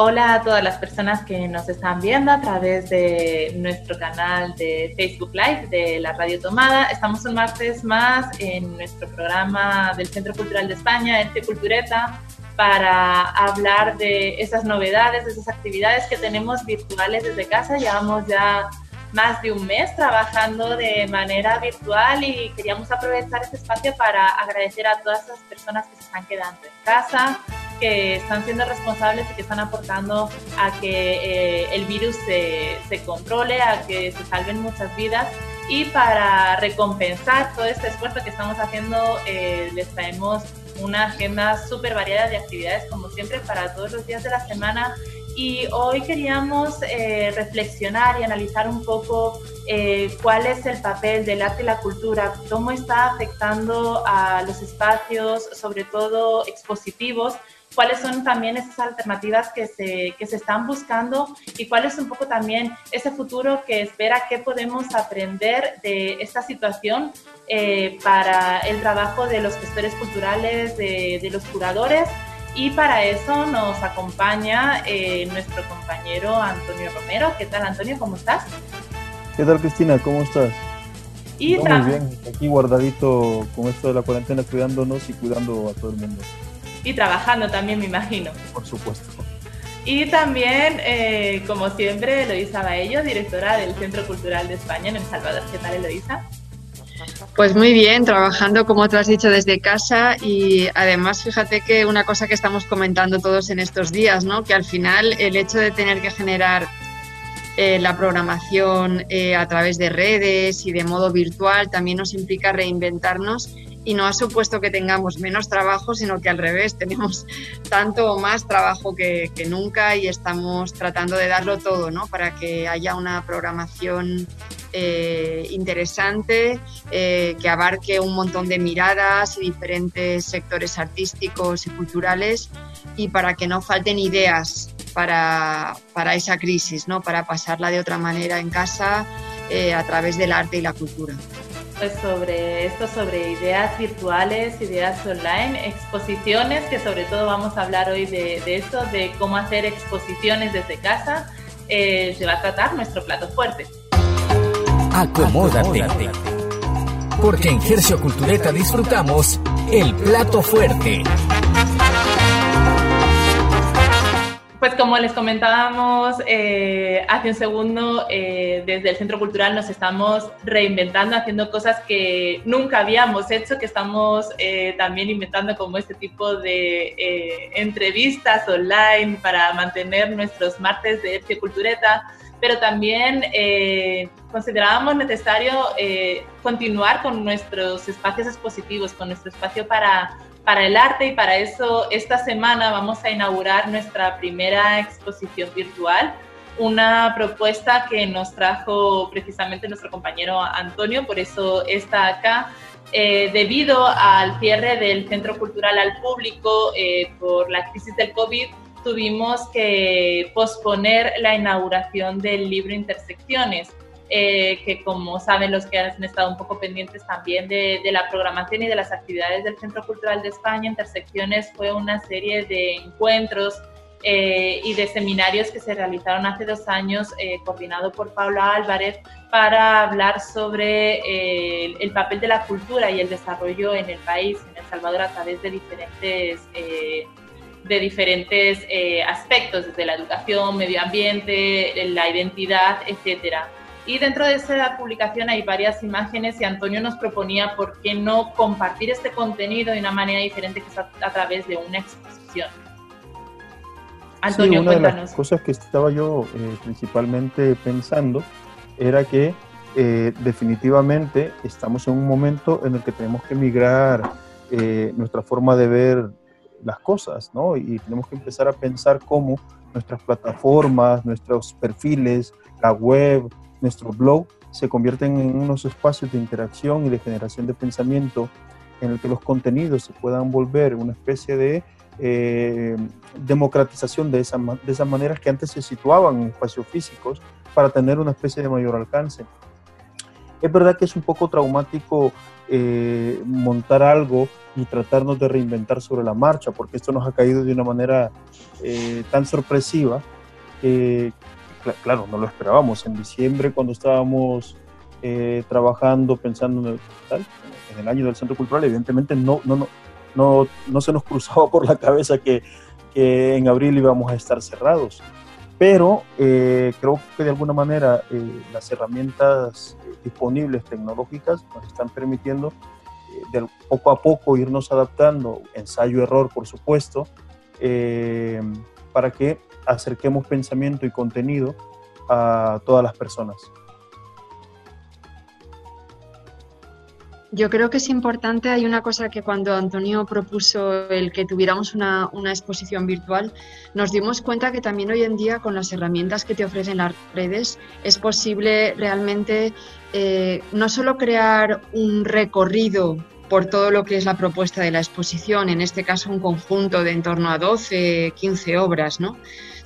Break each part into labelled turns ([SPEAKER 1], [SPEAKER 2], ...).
[SPEAKER 1] Hola a todas las personas que nos están viendo a través de nuestro canal de Facebook Live de la Radio Tomada. Estamos un martes más en nuestro programa del Centro Cultural de España, Este Cultureta, para hablar de esas novedades, de esas actividades que tenemos virtuales desde casa. Llevamos ya más de un mes trabajando de manera virtual y queríamos aprovechar este espacio para agradecer a todas esas personas que se están quedando en casa, que están siendo responsables y que están aportando a que eh, el virus se, se, controle, a que se salven muchas vidas. Y para recompensar todo este esfuerzo que estamos haciendo, eh, les traemos una agenda súper variada de actividades, como siempre, para todos los días de la semana. Y hoy queríamos eh, reflexionar y analizar un poco cuál es el papel del arte y la cultura, cómo está afectando a los espacios, sobre todo expositivos, cuáles son también esas alternativas que se, que se están buscando y cuál es un poco también ese futuro que espera, qué podemos aprender de esta situación eh, para el trabajo de los gestores culturales, de, de los curadores. Y para eso nos acompaña eh, nuestro compañero Antonio Romero. ¿Qué tal, Antonio? ¿Cómo estás?
[SPEAKER 2] ¿Qué tal, Cristina? ¿Cómo estás? Y muy bien, aquí guardadito con esto de la cuarentena, cuidándonos y cuidando a todo el mundo
[SPEAKER 1] y trabajando también, me imagino.
[SPEAKER 2] Por supuesto.
[SPEAKER 1] Y también, eh, como siempre, Eloisa Baello, directora del Centro Cultural de España en El Salvador. ¿Qué tal, Eloisa?
[SPEAKER 3] Pues muy bien, trabajando como tú has dicho desde casa y además fíjate que una cosa que estamos comentando todos en estos días, ¿no? que al final el hecho de tener que generar eh, la programación eh, a través de redes y de modo virtual también nos implica reinventarnos y no ha supuesto que tengamos menos trabajo, sino que al revés, tenemos tanto o más trabajo que, nunca y estamos tratando de darlo todo ¿no? para que haya una programación eh, interesante, eh, que abarque un montón de miradas y diferentes sectores artísticos y culturales y para que no falten ideas para, para esa crisis, ¿no? para pasarla de otra manera en casa eh, a través del arte y la cultura
[SPEAKER 1] pues sobre esto, sobre ideas virtuales, ideas online, exposiciones, que sobre todo vamos a hablar hoy de, esto, de cómo hacer exposiciones desde casa, se va a tratar nuestro plato fuerte.
[SPEAKER 4] Acomódate, porque en Gercio Cultureta disfrutamos el plato fuerte.
[SPEAKER 1] Pues como les comentábamos eh, hace un segundo, eh, desde el Centro Cultural nos estamos reinventando, haciendo cosas que nunca habíamos hecho, que estamos eh, también inventando como este tipo de entrevistas online para mantener nuestros martes de Epsi Cultureta, pero también considerábamos necesario continuar con nuestros espacios expositivos, con nuestro espacio para para el arte y para eso esta semana vamos a inaugurar nuestra primera exposición virtual, una propuesta que nos trajo precisamente nuestro compañero Antonio, por eso está acá. Eh, debido al cierre del centro cultural al público eh, por la crisis del COVID, tuvimos que posponer la inauguración del libro Intersecciones. Eh, que como saben los que han estado un poco pendientes también de, la programación y de las actividades del Centro Cultural de España, Intersecciones fue una serie de encuentros eh, y de seminarios que se realizaron hace dos años, eh, coordinado por Paula Álvarez, para hablar sobre el papel de la cultura y el desarrollo en el país, en El Salvador, a través de diferentes de diferentes aspectos, desde la educación, medio ambiente, la identidad, etcétera. Y dentro de esa publicación hay varias imágenes y Antonio nos proponía por qué no compartir este contenido de una manera diferente que es a, través de una exposición.
[SPEAKER 2] Antonio, sí, una de las cosas que estaba yo eh, principalmente pensando era que eh, definitivamente estamos en un momento en el que tenemos que migrar eh, nuestra forma de ver las cosas, ¿no? Y tenemos que empezar a pensar cómo nuestras plataformas, nuestros perfiles, la web, nuestro blog, se convierten en unos espacios de interacción y de generación de pensamiento en el que los contenidos se puedan volver una especie de eh, democratización de esa, de esa manera que antes se situaban en espacios físicos para tener una especie de mayor alcance. Es verdad que es un poco traumático eh, montar algo y tratarnos de reinventar sobre la marcha, porque esto nos ha caído de una manera eh, tan sorpresiva que, claro, no lo esperábamos. En diciembre, cuando estábamos trabajando, pensando en el, en el año del Centro Cultural, evidentemente no, no, no, no, no se nos cruzaba por la cabeza que, que en abril íbamos a estar cerrados. Pero eh, creo que de alguna manera eh, las herramientas disponibles tecnológicas nos están permitiendo eh, de poco a poco irnos adaptando, ensayo-error por supuesto, para que acerquemos pensamiento y contenido a todas las personas.
[SPEAKER 3] Yo creo que es importante, hay una cosa que cuando Antonio propuso el que tuviéramos una, exposición virtual, nos dimos cuenta que también hoy en día con las herramientas que te ofrecen las redes es posible realmente eh, no solo crear un recorrido por todo lo que es la propuesta de la exposición, en este caso un conjunto de en torno a 12, 15 obras, ¿no?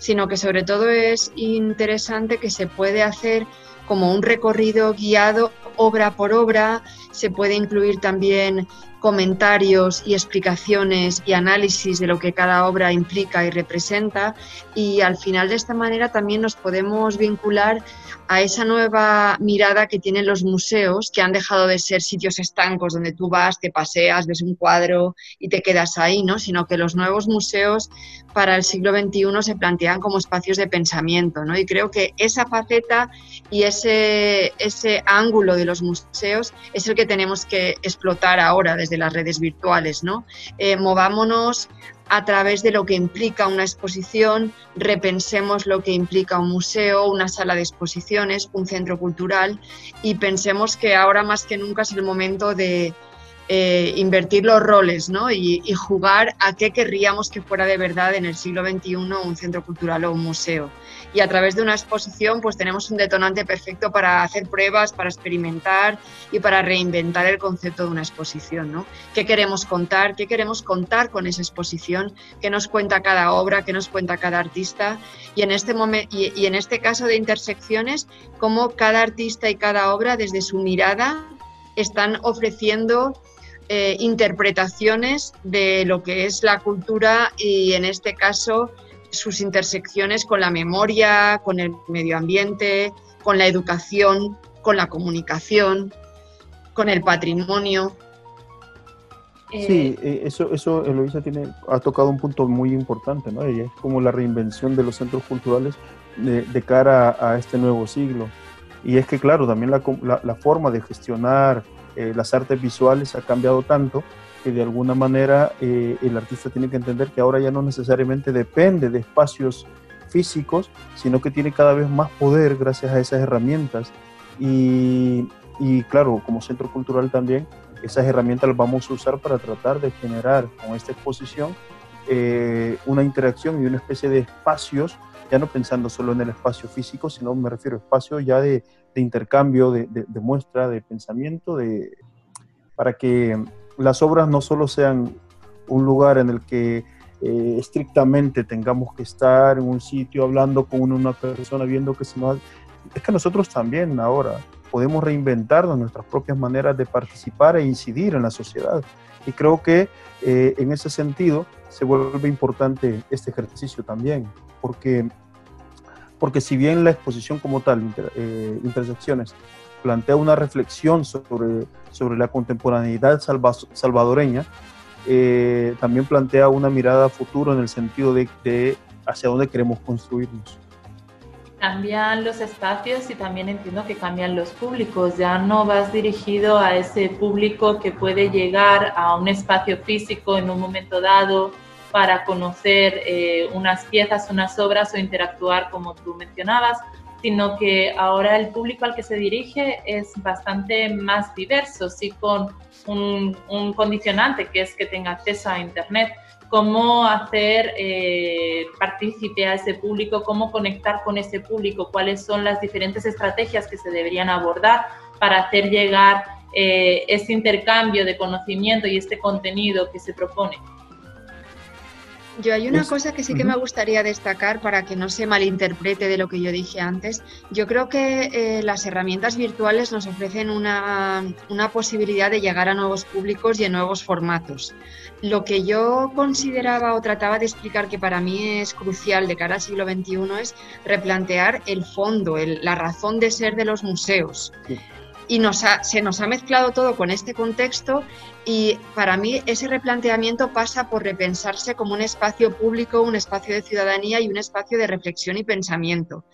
[SPEAKER 3] Sino que sobre todo es interesante que se puede hacer como un recorrido guiado obra por obra, se puede incluir también comentarios y explicaciones y análisis de lo que cada obra implica y representa y al final de esta manera también nos podemos vincular a esa nueva mirada que tienen los museos, que han dejado de ser sitios estancos donde tú vas, te paseas, ves un cuadro y te quedas ahí, ¿no? sino que los nuevos museos para el siglo XXI se plantean como espacios de pensamiento. ¿no? Y creo que esa faceta y ese, ese ángulo de los museos es el que tenemos que explotar ahora desde las redes virtuales. ¿no? Eh, movámonos a través de lo que implica una exposición, repensemos lo que implica un museo, una sala de exposiciones, un centro cultural y pensemos que ahora más que nunca es el momento de eh, invertir los roles ¿no? y, jugar a qué querríamos que fuera de verdad en el siglo XXI un centro cultural o un museo. Y a través de una exposición pues tenemos un detonante perfecto para hacer pruebas, para experimentar y para reinventar el concepto de una exposición. ¿no? ¿Qué queremos contar? ¿Qué queremos contar con esa exposición? ¿Qué nos cuenta cada obra? ¿Qué nos cuenta cada artista? Y en este, y, y en este caso de intersecciones, cómo cada artista y cada obra desde su mirada están ofreciendo eh, interpretaciones de lo que es la cultura y en este caso sus intersecciones con la memoria, con el medio ambiente, con la educación, con la comunicación, con el patrimonio.
[SPEAKER 2] Sí, eh, eso, eso Eloisa tiene, ha tocado un punto muy importante, ¿no? es como la reinvención de los centros culturales de, cara a, este nuevo siglo. Y es que, claro, también la, la forma de gestionar eh, las artes visuales ha cambiado tanto que de alguna manera eh, el artista tiene que entender que ahora ya no necesariamente depende de espacios físicos, sino que tiene cada vez más poder gracias a esas herramientas. Y, y claro, como centro cultural también, esas herramientas las vamos a usar para tratar de generar con esta exposición eh, una interacción y una especie de espacios, ya no pensando solo en el espacio físico, sino me refiero a espacios ya de, de intercambio, de, muestra, de pensamiento, de, para que las obras no solo sean un lugar en el que eh, estrictamente tengamos que estar en un sitio hablando con una persona, viendo que se nos... Es que nosotros también ahora podemos reinventarnos nuestras propias maneras de participar e incidir en la sociedad. Y creo que eh, en ese sentido se vuelve importante este ejercicio también, porque porque si bien la exposición como tal, eh, Intersecciones, plantea una reflexión sobre, sobre la contemporaneidad salvadoreña, eh, también plantea una mirada a futuro en el sentido de, de hacia dónde queremos construirnos
[SPEAKER 1] cambian los espacios y también entiendo que cambian los públicos. Ya no vas dirigido a ese público que puede llegar a un espacio físico en un momento dado para conocer eh, unas piezas, unas obras o interactuar como tú mencionabas, sino que ahora el público al que se dirige es bastante más diverso, sí con un, condicionante que es que tenga acceso a Internet, cómo hacer eh, partícipe a ese público, cómo conectar con ese público, cuáles son las diferentes estrategias que se deberían abordar para hacer llegar eh, ese intercambio de conocimiento y este contenido que se propone.
[SPEAKER 3] Yo hay una cosa que sí que me gustaría destacar para que no se malinterprete de lo que yo dije antes. Yo creo que eh, las herramientas virtuales nos ofrecen una, una, posibilidad de llegar a nuevos públicos y en nuevos formatos. Lo que yo consideraba o trataba de explicar que para mí es crucial de cara al siglo XXI es replantear el fondo, la razón de ser de los museos y nos se nos ha mezclado todo con este contexto y para mí ese replanteamiento pasa por repensarse como un espacio público, un espacio de ciudadanía y un espacio de reflexión y pensamiento.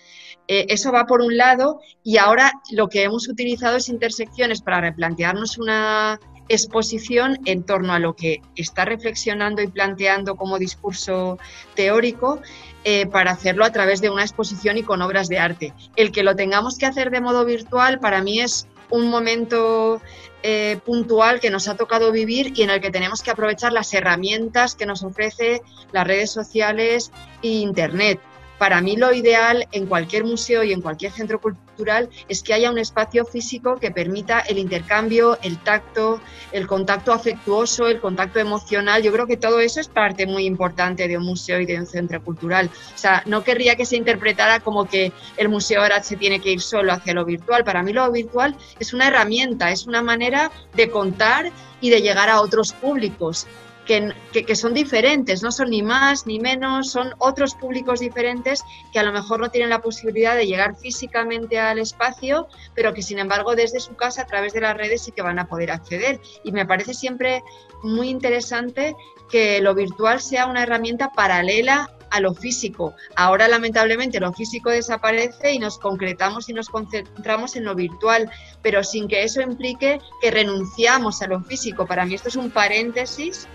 [SPEAKER 3] Eh, eso va por un lado y ahora lo que hemos utilizado es intersecciones para replantearnos una exposición en torno a lo que está reflexionando y planteando como discurso teórico eh, para hacerlo a través de una exposición y con obras de arte. El que lo tengamos que hacer de modo virtual para mí es un momento eh, puntual que nos ha tocado vivir y en el que tenemos que aprovechar las herramientas que nos ofrece las redes sociales e Internet. Para mí lo ideal en cualquier museo y en cualquier centro cultural es que haya un espacio físico que permita el intercambio, el tacto, el contacto afectuoso, el contacto emocional. Yo creo que todo eso es parte muy importante de un museo y de un centro cultural. O sea, no querría que se interpretara como que el museo ahora se tiene que ir solo hacia lo virtual. Para mí lo virtual es una herramienta, es una manera de contar y de llegar a otros públicos que, son diferentes, no son ni más ni menos, son otros públicos diferentes que a lo mejor no tienen la posibilidad de llegar físicamente al espacio, pero que sin embargo desde su casa a través de las redes sí que van a poder acceder. Y me parece siempre muy interesante que lo virtual sea una herramienta paralela a lo físico. Ahora lamentablemente lo físico desaparece y nos concretamos y nos concentramos en lo virtual, pero sin que eso implique que renunciamos a lo físico. Para mí esto es un paréntesis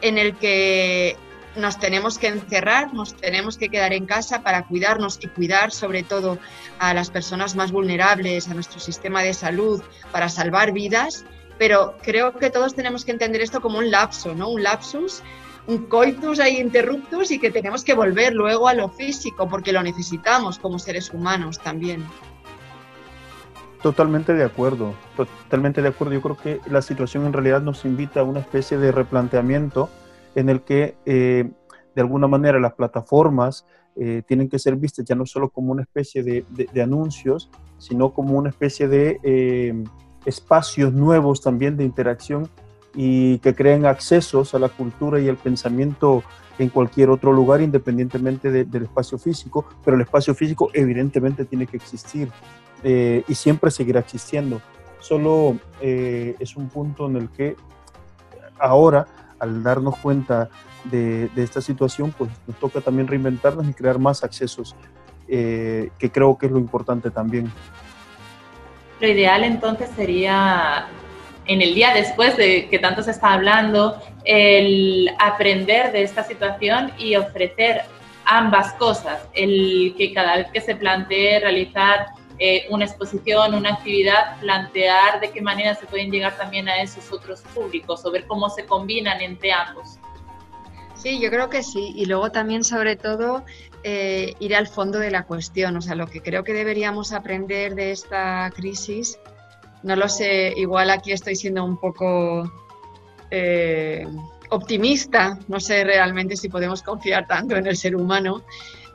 [SPEAKER 3] en el que nos tenemos que encerrar, nos tenemos que quedar en casa para cuidarnos y cuidar sobre todo a las personas más vulnerables, a nuestro sistema de salud, para salvar vidas, pero creo que todos tenemos que entender esto como un lapso, ¿no? Un lapsus, un coitus ahí interruptus y que tenemos que volver luego a lo físico porque lo necesitamos como seres humanos también.
[SPEAKER 2] Totalmente de acuerdo, totalmente de acuerdo. Yo creo que la situación en realidad nos invita a una especie de replanteamiento en el que eh, de alguna manera las plataformas eh, tienen que ser vistas ya no solo como una especie de, anuncios, sino como una especie de eh, espacios nuevos también de interacción y que creen accesos a la cultura y al pensamiento en cualquier otro lugar independientemente del espacio físico, pero el espacio físico evidentemente tiene que existir eh, y siempre seguirá existiendo. Solo eh, es un punto en el que ahora, al darnos cuenta de, esta situación, pues nos toca también reinventarnos y crear más accesos, eh, que creo que es lo importante también.
[SPEAKER 1] Lo ideal entonces sería en el día después de que tanto se está hablando, el aprender de esta situación y ofrecer ambas cosas, el que cada vez que se plantee realizar eh, una exposición, una actividad, plantear de qué manera se pueden llegar también a esos otros públicos o ver cómo se combinan entre ambos.
[SPEAKER 3] Sí, yo creo que sí. Y luego también, sobre todo, eh, ir al fondo de la cuestión. O sea, lo que creo que deberíamos aprender de esta crisis, no lo sé, igual aquí estoy siendo un poco eh, optimista, no sé realmente si podemos confiar tanto en el ser humano,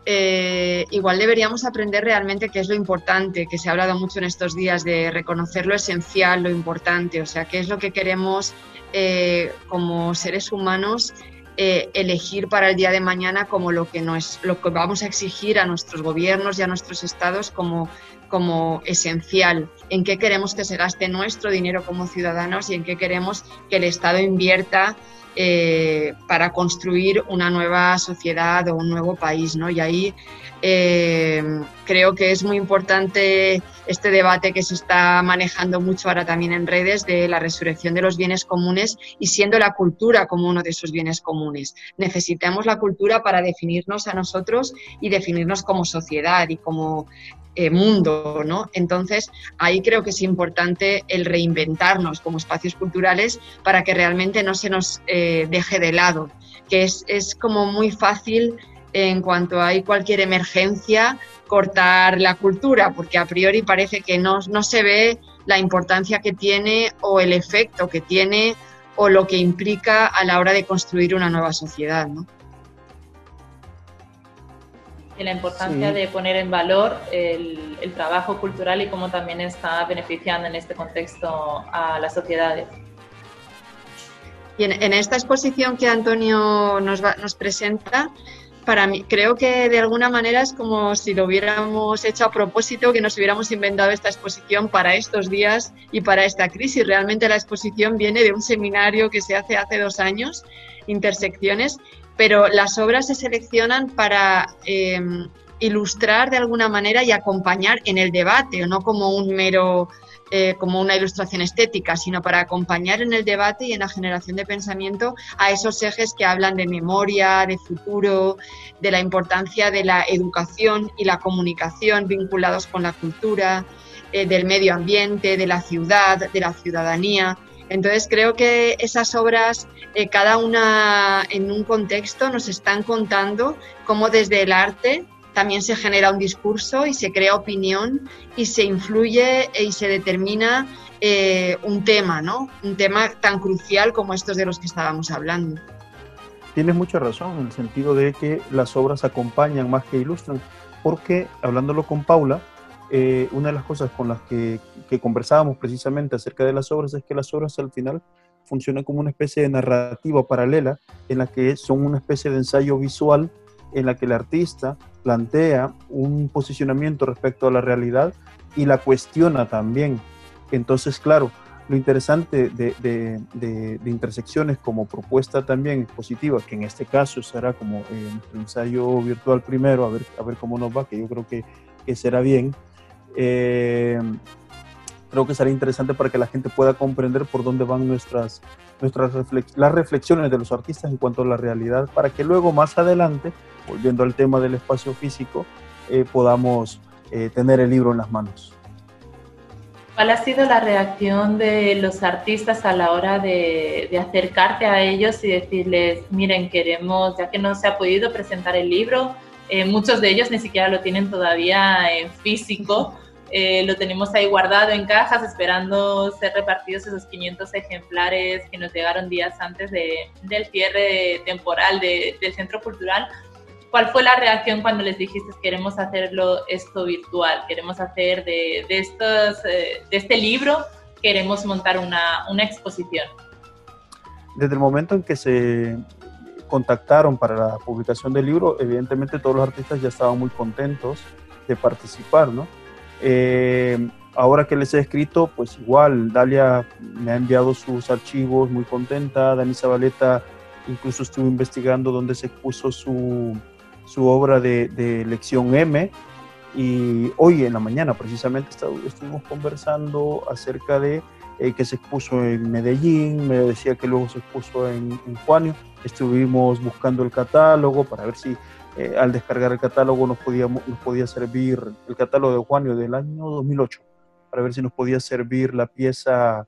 [SPEAKER 3] eh, igual deberíamos aprender realmente qué es lo importante, que se ha hablado mucho en estos días de reconocer lo esencial, lo importante, o sea, qué es lo que queremos eh, como seres humanos eh, elegir para el día de mañana como lo que, no es, lo que vamos a exigir a nuestros gobiernos y a nuestros estados como, como esencial, en qué queremos que se gaste nuestro dinero como ciudadanos y en qué queremos que el Estado invierta eh, para construir una nueva sociedad o un nuevo país, ¿no? Y ahí eh, creo que es muy importante este debate que se está manejando mucho ahora también en redes de la resurrección de los bienes comunes y siendo la cultura como uno de esos bienes comunes. Necesitamos la cultura para definirnos a nosotros y definirnos como sociedad y como eh, mundo, ¿no? Entonces, ahí creo que es importante el reinventarnos como espacios culturales para que realmente no se nos eh, deje de lado. que es, es como muy fácil en cuanto hay cualquier emergencia cortar la cultura, porque a priori parece que no, no se ve la importancia que tiene o el efecto que tiene o lo que implica a la hora de construir una nueva sociedad. ¿no?
[SPEAKER 1] Y la importancia de poner en valor el, el, trabajo cultural y cómo también está beneficiando en este contexto a las sociedades.
[SPEAKER 3] Y en, en esta exposición que Antonio nos, va, nos presenta, para mí, creo que de alguna manera es como si lo hubiéramos hecho a propósito, que nos hubiéramos inventado esta exposición para estos días y para esta crisis. Realmente la exposición viene de un seminario que se hace hace dos años, Intersecciones, pero las obras se seleccionan para eh, ilustrar de alguna manera y acompañar en el debate, no como un mero eh, como una ilustración estética, sino para acompañar en el debate y en la generación de pensamiento a esos ejes que hablan de memoria, de futuro, de la importancia de la educación y la comunicación vinculados con la cultura, eh, del medio ambiente, de la ciudad, de la ciudadanía. Entonces creo que esas obras, eh, cada una en un contexto, nos están contando cómo desde el arte también se genera un discurso y se crea opinión y se influye y se determina eh, un tema, ¿no? Un tema tan crucial como estos de los que estábamos hablando.
[SPEAKER 2] Tienes mucha razón en el sentido de que las obras acompañan más que ilustran, porque hablándolo con Paula, eh, una de las cosas con las que, que conversábamos precisamente acerca de las obras es que las obras al final funcionan como una especie de narrativa paralela en la que son una especie de ensayo visual en la que el artista plantea un posicionamiento respecto a la realidad y la cuestiona también. Entonces, claro, lo interesante de, intersecciones como propuesta también positiva, que en este caso será como eh, nuestro ensayo virtual primero, a ver, a ver cómo nos va, que yo creo que, será bien. Eh, creo que será interesante para que la gente pueda comprender por dónde van nuestras, nuestras las reflexiones de los artistas en cuanto a la realidad, para que luego más adelante volviendo al tema del espacio físico, eh, podamos eh, tener el libro en las manos.
[SPEAKER 1] ¿Cuál ha sido la reacción de los artistas a la hora de, acercarte a ellos y decirles, miren, queremos, ya que no se ha podido presentar el libro, eh, muchos de ellos ni siquiera lo tienen todavía en físico, lo tenemos ahí guardado en cajas esperando ser repartidos esos 500 ejemplares que nos llegaron días antes del cierre temporal del Centro Cultural. ¿Cuál fue la reacción cuando les dijiste queremos hacerlo esto virtual? Queremos hacer de, estos, eh, de este libro, queremos montar una, una exposición.
[SPEAKER 2] Desde el momento en que se contactaron para la publicación del libro, evidentemente todos los artistas ya estaban muy contentos de participar, ¿no? Eh, ahora que les he escrito, pues igual, Dalia me ha enviado sus archivos muy contenta, Dani Zabaleta incluso estuvo investigando dónde se puso su, su obra de, lección M. Y hoy en la mañana precisamente estuvimos conversando acerca de eh, que se expuso en Medellín, me decía que luego se expuso en, en Juanio, estuvimos buscando el catálogo para ver si eh, al descargar el catálogo nos podía, nos podía servir el catálogo de Juanio del año 2008, para ver si nos podía servir la pieza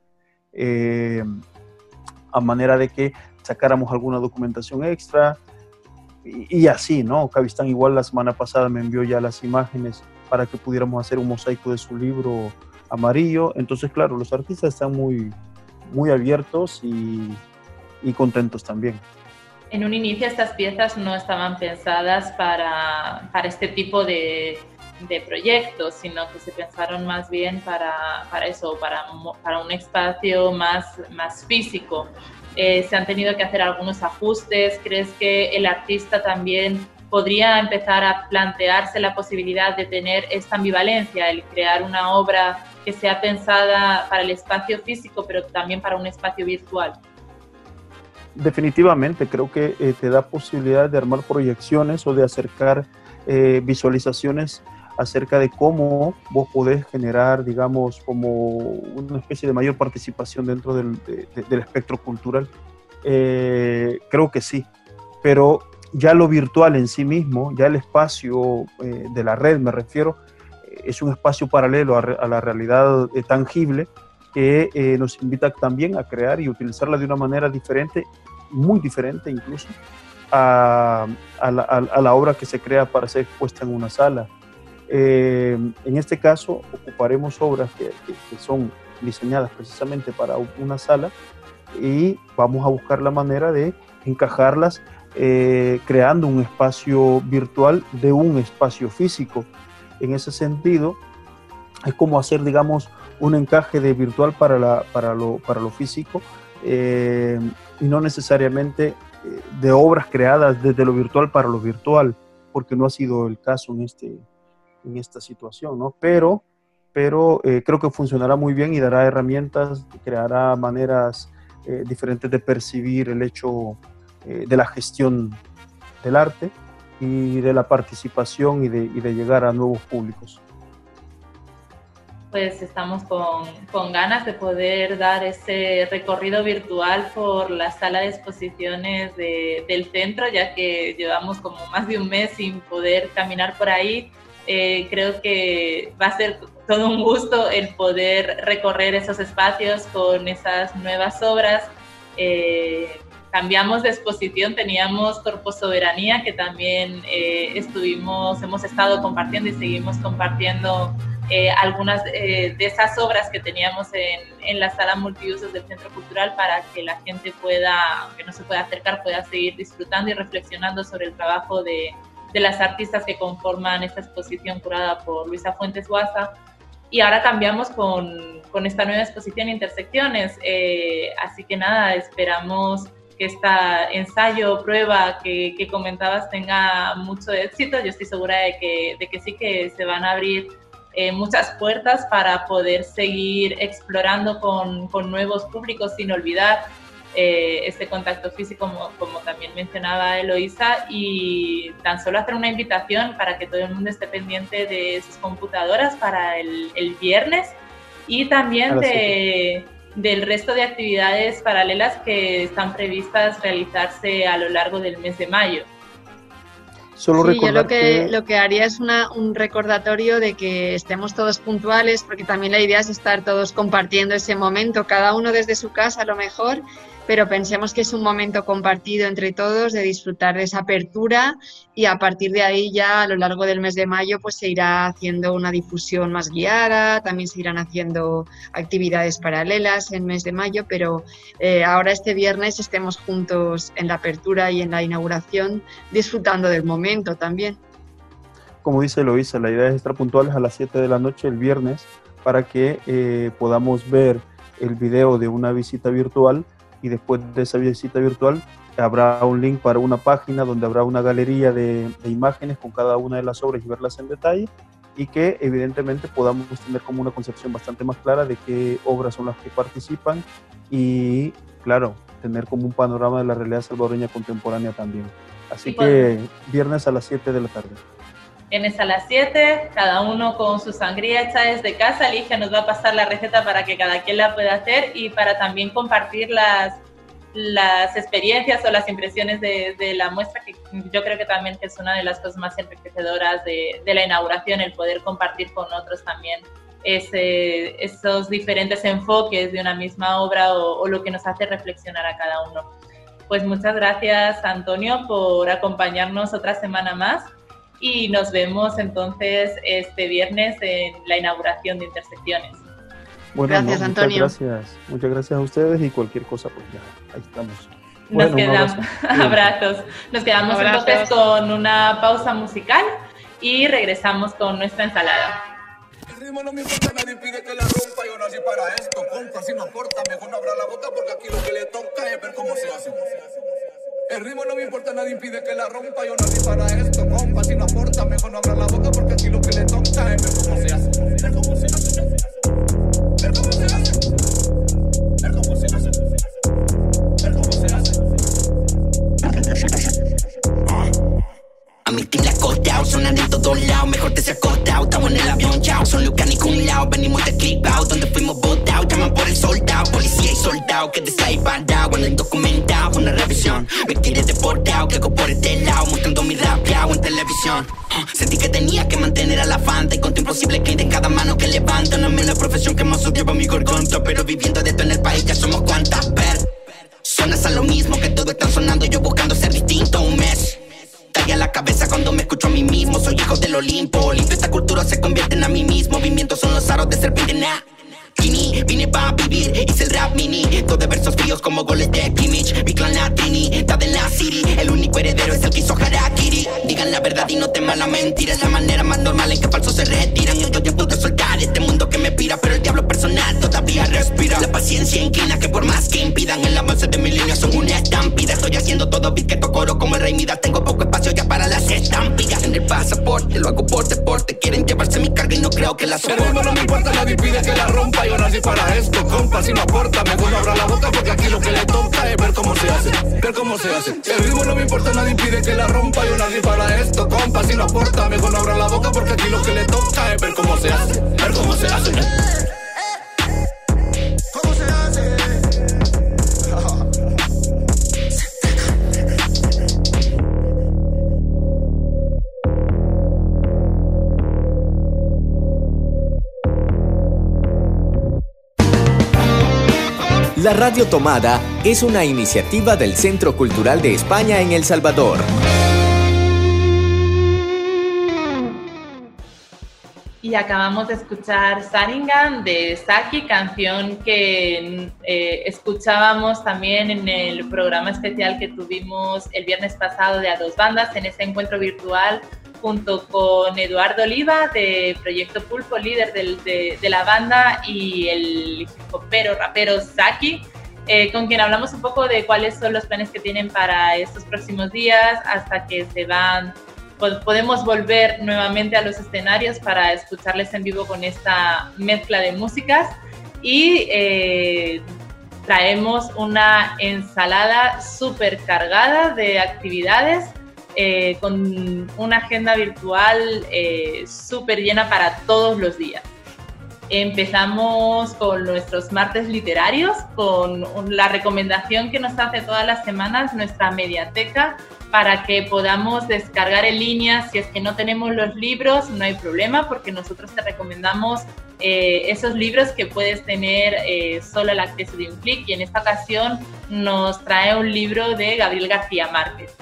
[SPEAKER 2] eh, a manera de que sacáramos alguna documentación extra, y, así, ¿no? Cavistán igual la semana pasada me envió ya las imágenes para que pudiéramos hacer un mosaico de su libro amarillo. Entonces, claro, los artistas están muy, muy abiertos y, y contentos también.
[SPEAKER 1] En un inicio estas piezas no estaban pensadas para, para este tipo de, proyectos, sino que se pensaron más bien para, para eso, para, para un espacio más, más físico. Eh, se han tenido que hacer algunos ajustes. ¿Crees que el artista también podría empezar a plantearse la posibilidad de tener esta ambivalencia, el crear una obra que sea pensada para el espacio físico, pero también para un espacio virtual?
[SPEAKER 2] Definitivamente, creo que eh, te da posibilidad de armar proyecciones o de acercar eh, visualizaciones acerca de cómo vos podés generar, digamos, como una especie de mayor participación dentro del, espectro cultural. Eh, creo que sí, pero ya lo virtual en sí mismo, ya el espacio de la red, me refiero, es un espacio paralelo a, la realidad tangible que nos invita también a crear y utilizarla de una manera diferente, muy diferente incluso, a, la, obra que se crea para ser expuesta en una sala. Eh, en este caso, ocuparemos obras que, son diseñadas precisamente para una sala y vamos a buscar la manera de encajarlas eh, creando un espacio virtual de un espacio físico. En ese sentido, es como hacer, digamos, un encaje de virtual para, la, para, lo, para lo físico eh, y no necesariamente eh, de obras creadas desde lo virtual para lo virtual, porque no ha sido el caso en, este, en esta situación, ¿no? Pero, pero eh, creo que funcionará muy bien y dará herramientas, creará maneras diferentes de percibir el hecho de la gestión del arte y de la participación y de, y de llegar a nuevos públicos
[SPEAKER 1] pues estamos con, ganas de poder dar ese recorrido virtual por la sala de exposiciones del centro, ya que llevamos como más de un mes sin poder caminar por ahí. Eh, creo que va a ser todo un gusto el poder recorrer esos espacios con esas nuevas obras. Eh, cambiamos de exposición, teníamos Corpo Soberanía, que también eh, estuvimos, hemos estado compartiendo y seguimos compartiendo eh, algunas eh, de esas obras que teníamos en, en, la sala multiusos del Centro Cultural para que la gente pueda, aunque no se pueda acercar, pueda seguir disfrutando y reflexionando sobre el trabajo de, de las artistas que conforman esta exposición curada por Luisa Fuentes Guasa. Y ahora cambiamos con, con esta nueva exposición Intersecciones. Eh, así que nada, esperamos que este ensayo, prueba que, que, comentabas tenga mucho éxito. Yo estoy segura de que, de que sí que se van a abrir eh, muchas puertas para poder seguir explorando con, con nuevos públicos sin olvidar eh, este contacto físico, como, como, también mencionaba Eloisa, y tan solo hacer una invitación para que todo el mundo esté pendiente de sus computadoras para el, el viernes y también de, del resto de actividades paralelas que están previstas realizarse a lo largo del mes de mayo.
[SPEAKER 3] Solo sí, yo lo que, lo que haría es una, un recordatorio de que estemos todos puntuales, porque también la idea es estar todos compartiendo ese momento, cada uno desde su casa a lo mejor, pero pensemos que es un momento compartido entre todos de disfrutar de esa apertura y a partir de ahí ya a lo largo del mes de mayo pues se irá haciendo una difusión más guiada, también se irán haciendo actividades paralelas en mes de mayo, pero eh, ahora este viernes estemos juntos en la apertura y en la inauguración disfrutando del momento también.
[SPEAKER 2] Como dice Loisa, la idea es estar puntuales a las 7 de la noche el viernes para que eh, podamos ver el video de una visita virtual y después de esa visita virtual habrá un link para una página donde habrá una galería de, imágenes con cada una de las obras y verlas en detalle y que evidentemente podamos tener como una concepción bastante más clara de qué obras son las que participan y claro, tener como un panorama de la realidad salvadoreña contemporánea también. Así que viernes a las 7 de la tarde.
[SPEAKER 1] Viernes a las 7, cada uno con su sangría hecha desde casa. Ligia nos va a pasar la receta para que cada quien la pueda hacer y para también compartir las, las experiencias o las impresiones de, de, la muestra, que yo creo que también es una de las cosas más enriquecedoras de, de la inauguración, el poder compartir con otros también ese, esos diferentes enfoques de una misma obra o lo que nos hace reflexionar a cada uno. Pues muchas gracias, Antonio, por acompañarnos otra semana más y nos vemos entonces este viernes en la inauguración de Intersecciones.
[SPEAKER 2] gracias, Antonio. Muchas gracias, muchas gracias a ustedes y cualquier cosa, pues ya, ahí estamos.
[SPEAKER 1] Nos quedamos, abrazos. Nos quedamos entonces con una pausa musical y regresamos con nuestra ensalada. El ritmo no me importa, nadie pide que la rompa, yo nací para esto, compa, si no aporta, mejor no abra la boca porque aquí lo que le toca es ver cómo se hace. El ritmo no me importa, nadie impide que la rompa. Yo nací para esto, compa. Si no aporta, mejor no abra la boca porque aquí lo que le toca es ver cómo se hace. Ver cómo se hace. Ver cómo se hace. Ver cómo se hace. A mi team la acostado, sonan en todos lados, mejor te se acostado, estamos en el avión, chao, son Lucas un lado, venimos de clip out, donde fuimos llaman por el soldado, policía y soldado, que de bandado, en el documentado, una revisión. Me tiré de que hago por este lado, mostrando mi rapeado en televisión. Ah, sentí que tenía que mantener a la fanta y contemplo imposible que de cada mano que levanto. No me la profesión que más odio mi gorgonzo, pero viviendo de esto en el país ya somos cuantas per. Sonas a lo mismo que todo está sonando, yo buscando ser distinto un mes a la cabeza cuando me escucho a
[SPEAKER 5] mí mismo. Soy hijo del Olimpo. Limpio esta cultura se convierte en a mí mismo. Movimientos son los aros de serpiente. Nah. Vini, vine pa' vivir, hice el rap mini. Todo de versos fríos como goles de Kimmich. Mi clan latini, está en la city. El único heredero es el que hizo Harakiri. Digan la verdad y no teman la mentira. Es la manera más normal en que falsos se retiran. Yo ya pude soltar este mundo que me pira Pero el diablo personal todavía respira. La paciencia inclina que por más que impidan El avance de mi línea son una estampida. Estoy haciendo todo beat que coro como el rey Midas. Tengo poco espacio ya para las estampillas. En el pasaporte, lo hago por deporte. Quieren llevarse mi carga y no creo que la soporte
[SPEAKER 6] no me importa, nadie pide que la rompa. Yo nací para esto, compa, si no aporta Mejor no abra la boca porque aquí lo que le toca es ver cómo se hace, ver cómo se hace. El ritmo no me importa, nadie impide que la rompa. Yo nací para esto, compa, si no aporta Mejor no abra la boca porque aquí lo que le toca es ver cómo se hace, ver cómo se hace
[SPEAKER 4] La Radio Tomada es una iniciativa del Centro Cultural de España en El Salvador.
[SPEAKER 1] Y acabamos de escuchar Saringan de Saki, canción que eh, escuchábamos también en el programa especial que tuvimos el viernes pasado de A Dos Bandas, en ese encuentro virtual junto con Eduardo Oliva de Proyecto Pulpo, líder de, la banda, y el hopero, rapero Saki, eh, con quien hablamos un poco de cuáles son los planes que tienen para estos próximos días hasta que se van, podemos volver nuevamente a los escenarios para escucharles en vivo con esta mezcla de músicas. Y eh, traemos una ensalada súper cargada de actividades eh, con una agenda virtual eh, súper llena para todos los días. Empezamos con nuestros martes literarios, con la recomendación que nos hace todas las semanas nuestra mediateca para que podamos descargar en línea. Si es que no tenemos los libros, no hay problema porque nosotros te recomendamos eh, esos libros que puedes tener solo al acceso de un clic y en esta ocasión nos trae un libro de Gabriel García Márquez.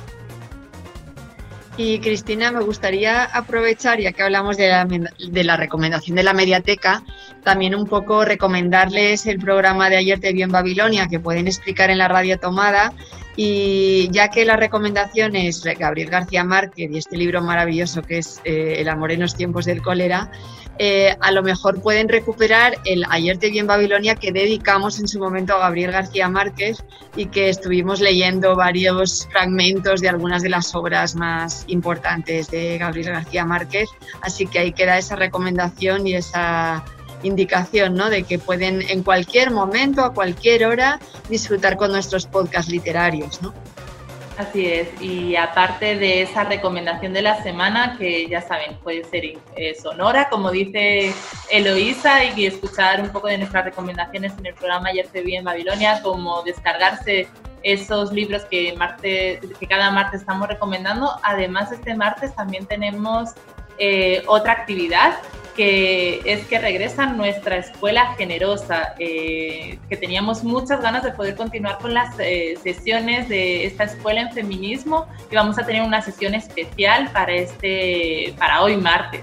[SPEAKER 3] Y Cristina, me gustaría aprovechar, ya que hablamos de la, de la, recomendación de la mediateca, también un poco recomendarles el programa de Ayer te vi en Babilonia, que pueden explicar en la radio tomada. Y ya que la recomendación es Gabriel García Márquez y este libro maravilloso que es eh, El amor en los tiempos del cólera, eh, a lo mejor pueden recuperar el Ayer te vi en Babilonia que dedicamos en su momento a Gabriel García Márquez y que estuvimos leyendo varios fragmentos de algunas de las obras más importantes de Gabriel García Márquez. Así que ahí queda esa recomendación y esa indicación ¿no? de que pueden en cualquier momento, a cualquier hora, disfrutar con nuestros podcasts literarios. ¿no?
[SPEAKER 1] Así es, y aparte de esa recomendación de la semana, que ya saben, puede ser eh, sonora, como dice Eloísa, y escuchar un poco de nuestras recomendaciones en el programa Ayer te vi en Babilonia, como descargarse esos libros que, que cada martes estamos recomendando. Además, este martes también tenemos eh, otra actividad que es que regresa nuestra escuela generosa, eh, que teníamos muchas ganas de poder continuar con las eh, sesiones de esta escuela en feminismo y vamos a tener una sesión especial para, este, para hoy martes.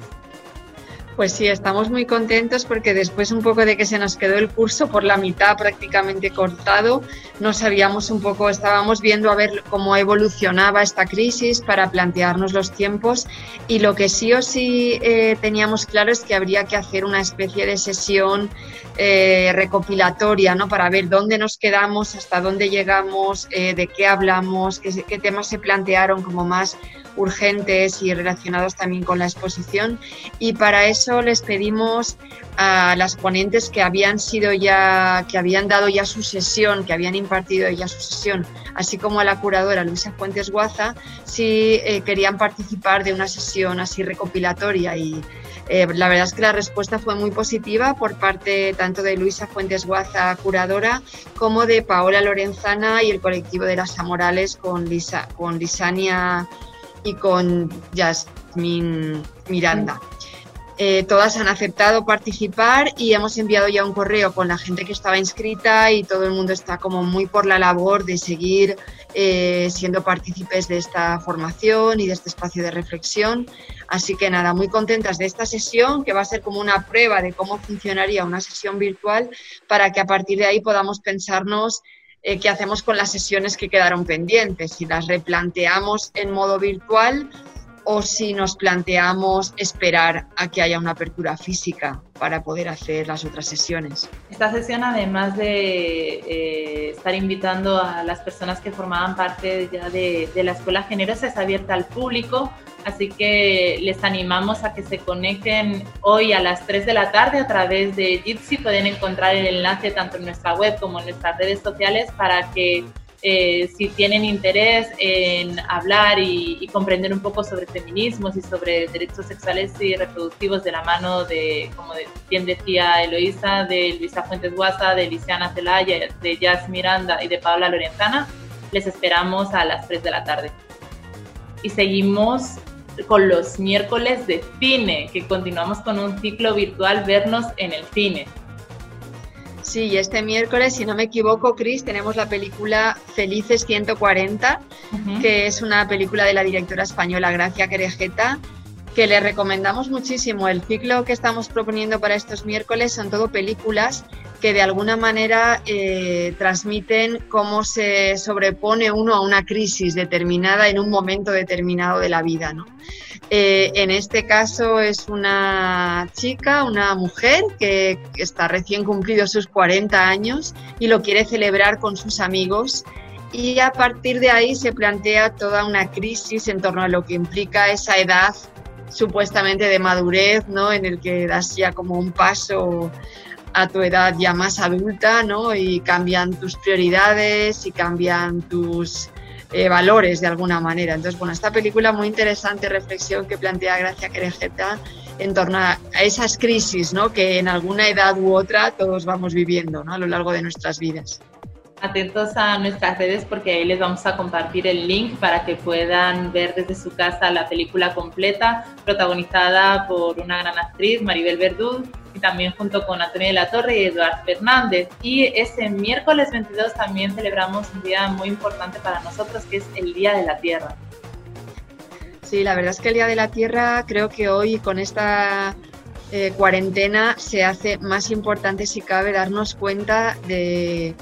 [SPEAKER 3] Pues sí, estamos muy contentos porque después un poco de que se nos quedó el curso por la mitad prácticamente cortado, no sabíamos un poco, estábamos viendo a ver cómo evolucionaba esta crisis para plantearnos los tiempos y lo que sí o sí eh, teníamos claro es que habría que hacer una especie de sesión eh, recopilatoria, ¿no? Para ver dónde nos quedamos, hasta dónde llegamos, eh, de qué hablamos, qué, qué temas se plantearon como más urgentes y relacionados también con la exposición. Y para eso les pedimos a las ponentes que habían sido ya, que habían dado ya su sesión, que habían impartido ya su sesión, así como a la curadora Luisa Fuentes Guaza, si eh, querían participar de una sesión así recopilatoria y eh, la verdad es que la respuesta fue muy positiva por parte tanto de Luisa Fuentes Guaza, curadora, como de Paola Lorenzana y el colectivo de las Amorales con, Lisa, con Lisania y con Jasmine Miranda. Eh, todas han aceptado participar y hemos enviado ya un correo con la gente que estaba inscrita y todo el mundo está como muy por la labor de seguir eh, siendo partícipes de esta formación y de este espacio de reflexión. Así que nada, muy contentas de esta sesión que va a ser como una prueba de cómo funcionaría una sesión virtual para que a partir de ahí podamos pensarnos eh, qué hacemos con las sesiones que quedaron pendientes, si las replanteamos en modo virtual o si nos planteamos esperar a que haya una apertura física para poder hacer las otras sesiones.
[SPEAKER 1] Esta sesión, además de eh, estar invitando a las personas que formaban parte ya de, de la Escuela Generosa, es abierta al público, así que les animamos a que se conecten hoy a las 3 de la tarde a través de Jitsi. Pueden encontrar el enlace tanto en nuestra web como en nuestras redes sociales para que eh, si tienen interés en hablar y, comprender un poco sobre feminismos y sobre derechos sexuales y reproductivos de la mano de, como bien decía Eloísa, de Luisa Fuentes Guasa, de Lisiana Zelaya, de Jazz Miranda y de Paola Lorenzana, les esperamos a las 3 de la tarde. Y seguimos con los miércoles de cine, que continuamos con un ciclo virtual Vernos en el cine.
[SPEAKER 3] Sí, este miércoles, si no me equivoco, Chris, tenemos la película Felices 140, que es una película de la directora española Gracia Querejeta, que le recomendamos muchísimo. El ciclo que estamos proponiendo para estos miércoles son todo películas que de alguna manera eh, transmiten cómo se sobrepone uno a una crisis determinada en un momento determinado de la vida. ¿no? Eh, en este caso es una chica, una mujer que está recién cumplido sus 40 años y lo quiere celebrar con sus amigos y a partir de ahí se plantea toda una crisis en torno a lo que implica esa edad supuestamente de madurez, ¿no? En el que das ya como un paso a tu edad ya más adulta, ¿no? Y cambian tus prioridades y cambian tus eh, valores de alguna manera. Entonces, bueno, esta película muy interesante, reflexión que plantea Gracia Querejeta en torno a esas crisis, ¿no? Que en alguna edad u otra todos vamos viviendo, ¿no? A lo largo de nuestras vidas.
[SPEAKER 1] Atentos a nuestras redes porque ahí les vamos a compartir el link para que puedan ver desde su casa la película completa, protagonizada por una gran actriz, Maribel Verdú, y también junto con Antonio de la Torre y Eduardo Fernández. Y ese miércoles 22 también celebramos un día muy importante para nosotros, que es el Día de la Tierra.
[SPEAKER 3] Sí, la verdad es que el Día de la Tierra creo que hoy con esta eh, cuarentena se hace más importante si cabe darnos cuenta de,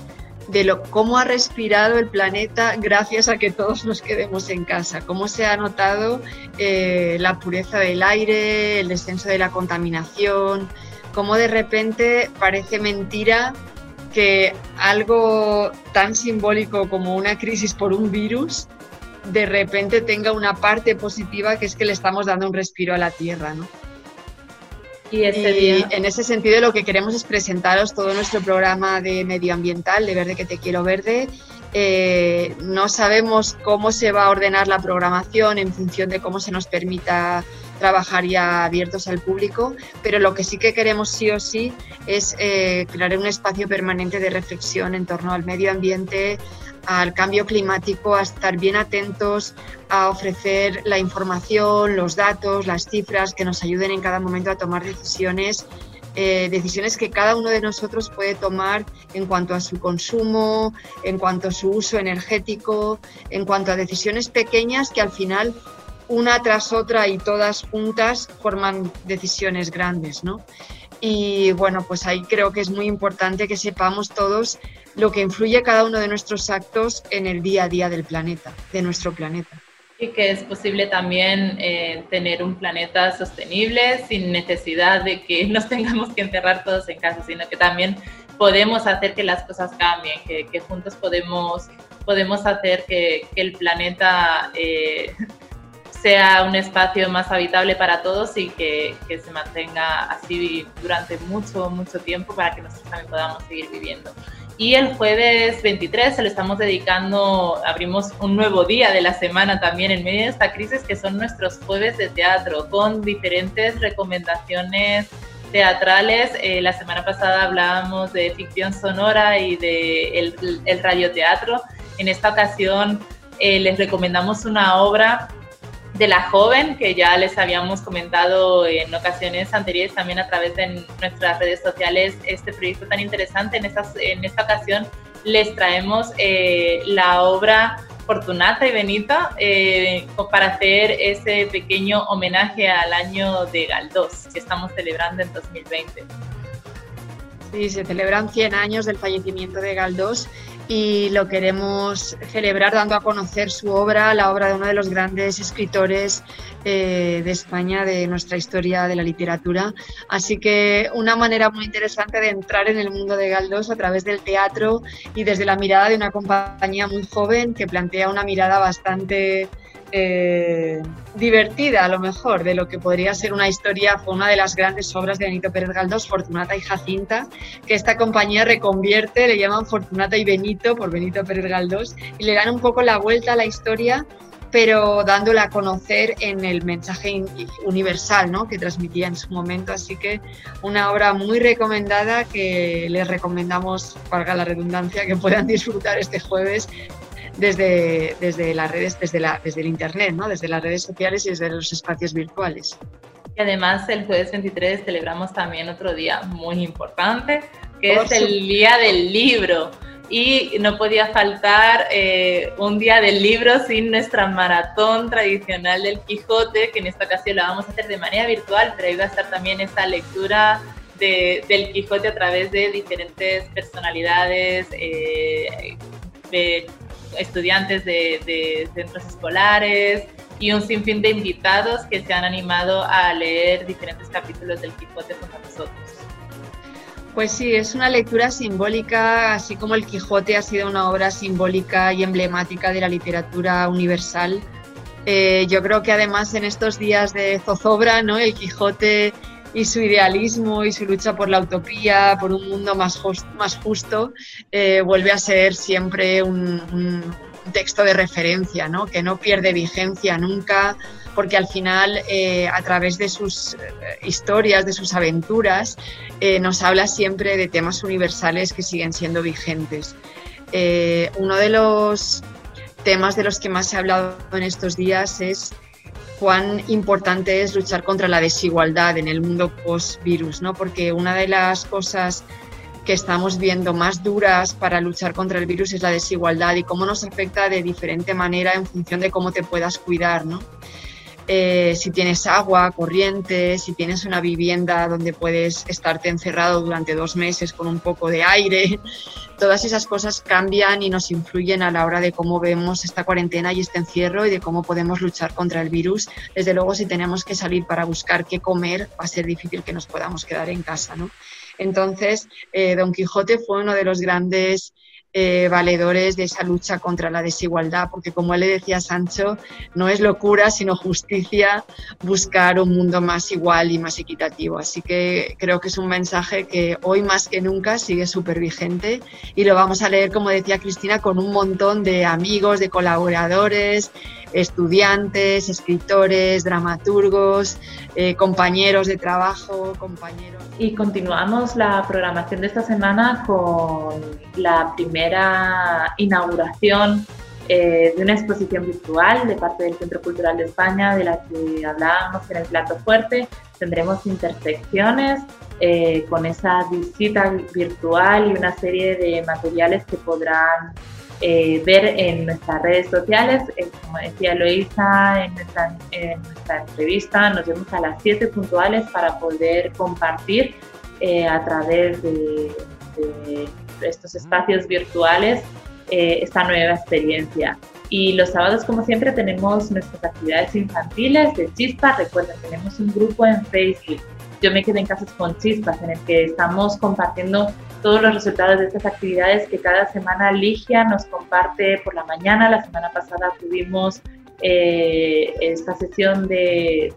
[SPEAKER 3] de lo, cómo ha respirado el planeta gracias a que todos nos quedemos en casa, cómo se ha notado eh, la pureza del aire, el descenso de la contaminación, cómo de repente parece mentira que algo tan simbólico como una crisis por un virus de repente tenga una parte positiva que es que le estamos dando un respiro a la Tierra, ¿no? Y, en ese sentido lo que queremos es presentaros todo nuestro programa de medioambiental, de Verde que te quiero verde. Eh, no sabemos cómo se va a ordenar la programación en función de cómo se nos permita trabajar ya abiertos al público, pero lo que sí que queremos sí o sí es eh, crear un espacio permanente de reflexión en torno al medio ambiente, al cambio climático, a estar bien atentos, a ofrecer la información, los datos, las cifras que nos ayuden en cada momento a tomar decisiones eh, decisiones que cada uno de nosotros puede tomar en cuanto a su consumo, en cuanto a su uso energético, en cuanto a decisiones pequeñas que al final una tras otra y todas juntas forman decisiones grandes, ¿no? Y bueno, pues ahí creo que es muy importante que sepamos todos lo que influye cada uno de nuestros actos en el día a día del planeta, de nuestro planeta.
[SPEAKER 1] Y que es posible también eh, tener un planeta sostenible sin necesidad de que nos tengamos que enterrar todos en casa, sino que también podemos hacer que las cosas cambien, que, juntos podemos, podemos hacer que, el planeta eh, sea un espacio más habitable para todos y que, que, se mantenga así durante mucho, mucho tiempo para que nosotros también podamos seguir viviendo. Y el jueves 23 se lo estamos dedicando, abrimos un nuevo día de la semana también en medio de esta crisis, que son nuestros jueves de teatro, con diferentes recomendaciones teatrales. Eh, la semana pasada hablábamos de ficción sonora y de el, el radioteatro. En esta ocasión eh, les recomendamos una obra de la joven, que ya les habíamos comentado en ocasiones anteriores también a través de nuestras redes sociales este proyecto tan interesante. En, en esta ocasión les traemos eh, la obra Fortunata y Benito eh, para hacer ese pequeño homenaje al año de Galdós que estamos celebrando en 2020.
[SPEAKER 3] Sí, se celebran 100 años del fallecimiento de Galdós y lo queremos celebrar dando a conocer su obra, la obra de uno de los grandes escritores eh, de España, de nuestra historia de la literatura. Así que una manera muy interesante de entrar en el mundo de Galdós a través del teatro y desde la mirada de una compañía muy joven que plantea una mirada bastante eh, divertida a lo mejor de lo que podría ser una historia, fue una de las grandes obras de Benito Pérez Galdós, Fortunata y Jacinta, que esta compañía reconvierte, le llaman Fortunata y Benito por Benito Pérez Galdós, y le dan un poco la vuelta a la historia pero dándola a conocer en el mensaje universal ¿no? que transmitía en su momento. Así que una obra muy recomendada que les recomendamos, valga la redundancia, que puedan disfrutar este jueves desde, desde las redes, desde, la, desde el Internet, ¿no? desde las redes sociales y desde los espacios virtuales.
[SPEAKER 1] Y además el jueves 23 celebramos también otro día muy importante, que es el Día del Libro. Y no podía faltar eh, un día del libro sin nuestra maratón tradicional del Quijote, que en esta ocasión la vamos a hacer de manera virtual, pero iba a estar también esta lectura de, del Quijote a través de diferentes personalidades, eh, de estudiantes de, centros escolares y un sinfín de invitados que se han animado a leer diferentes capítulos del Quijote con nosotros.
[SPEAKER 3] Pues sí, es una lectura simbólica, así como el Quijote ha sido una obra simbólica y emblemática de la literatura universal. Eh, yo creo que además en estos días de zozobra, ¿no? El Quijote y su idealismo y su lucha por la utopía, por un mundo más, más justo, eh, vuelve a ser siempre un, texto de referencia, ¿no? que no pierde vigencia nunca, porque al final, eh, a través de sus eh, historias, de sus aventuras, nos habla siempre de temas universales que siguen siendo vigentes. uno de los temas de los que más ha hablado en estos días es cuán importante es luchar contra la desigualdad en el mundo post-virus, ¿no? Porque una de las cosas que estamos viendo más duras para luchar contra el virus es la desigualdad y cómo nos afecta de diferente manera en función de cómo te puedas cuidar, ¿no? Eh, si tienes agua, corriente, si tienes una vivienda donde puedes estarte encerrado durante dos meses con un poco de aire, todas esas cosas cambian y nos influyen a la hora de cómo vemos esta cuarentena y este encierro y de cómo podemos luchar contra el virus. Desde luego, si tenemos que salir para buscar qué comer, va a ser difícil que nos podamos quedar en casa, ¿no? Entonces, eh, Don Quijote fue uno de los grandes eh, valedores de esa lucha contra la desigualdad, porque como él le decía Sancho, no es locura, sino justicia buscar un mundo más igual y más equitativo. Así que creo que es un mensaje que hoy más que nunca sigue súper vigente y lo vamos a leer, como decía Cristina, con un montón de amigos, de colaboradores, estudiantes, escritores, dramaturgos, eh, compañeros de trabajo, compañeros.
[SPEAKER 1] Y continuamos la programación de esta semana con la primera inauguración eh, de una exposición virtual de parte del Centro Cultural de España, de la que hablábamos en el plato fuerte. Tendremos intersecciones eh, con esa visita virtual y una serie de materiales que podrán eh, ver en nuestras redes sociales. Eh, como decía Loisa en nuestra, entrevista, nos vemos a las 7 puntuales para poder compartir eh, a través de, estos espacios virtuales esta nueva experiencia. Y los sábados, como siempre, tenemos nuestras actividades infantiles de chispas. Recuerden, tenemos un grupo en Facebook. Yo me quedé en casas con chispas, en el que estamos compartiendo todos los resultados de estas actividades que cada semana Ligia nos comparte por la mañana. La semana pasada tuvimos eh, esta sesión de,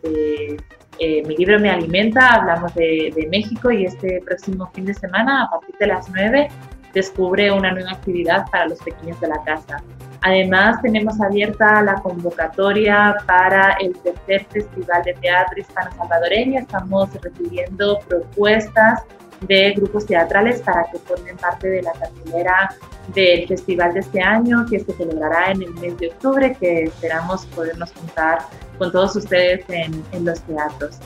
[SPEAKER 1] eh, Mi libro me alimenta, hablamos de, de, México y este próximo fin de semana, a partir de las 9, descubre una nueva actividad para los pequeños de la casa. Además, tenemos abierta la convocatoria para el tercer Festival de Teatro Hispano Salvadoreño. Estamos recibiendo propuestas de grupos teatrales para que formen parte de la cartelera del festival de este año que se celebrará en el mes de octubre, que esperamos podernos juntar con todos ustedes en, en los teatros.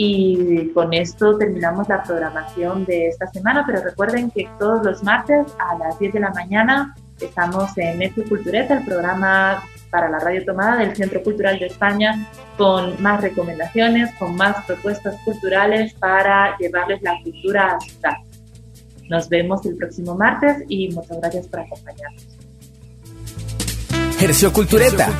[SPEAKER 1] Y con esto terminamos la programación de esta semana, pero recuerden que todos los martes a las 10 de la mañana estamos en Metro Cultureta, el programa para la radio tomada del Centro Cultural de España, con más recomendaciones, con más propuestas culturales para llevarles la cultura a su casa. Nos vemos el próximo martes y muchas gracias por acompañarnos.
[SPEAKER 4] Hercio Cultureta,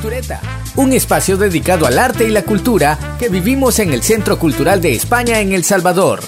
[SPEAKER 4] un espacio dedicado al arte y la cultura que vivimos en el Centro Cultural de España en El Salvador.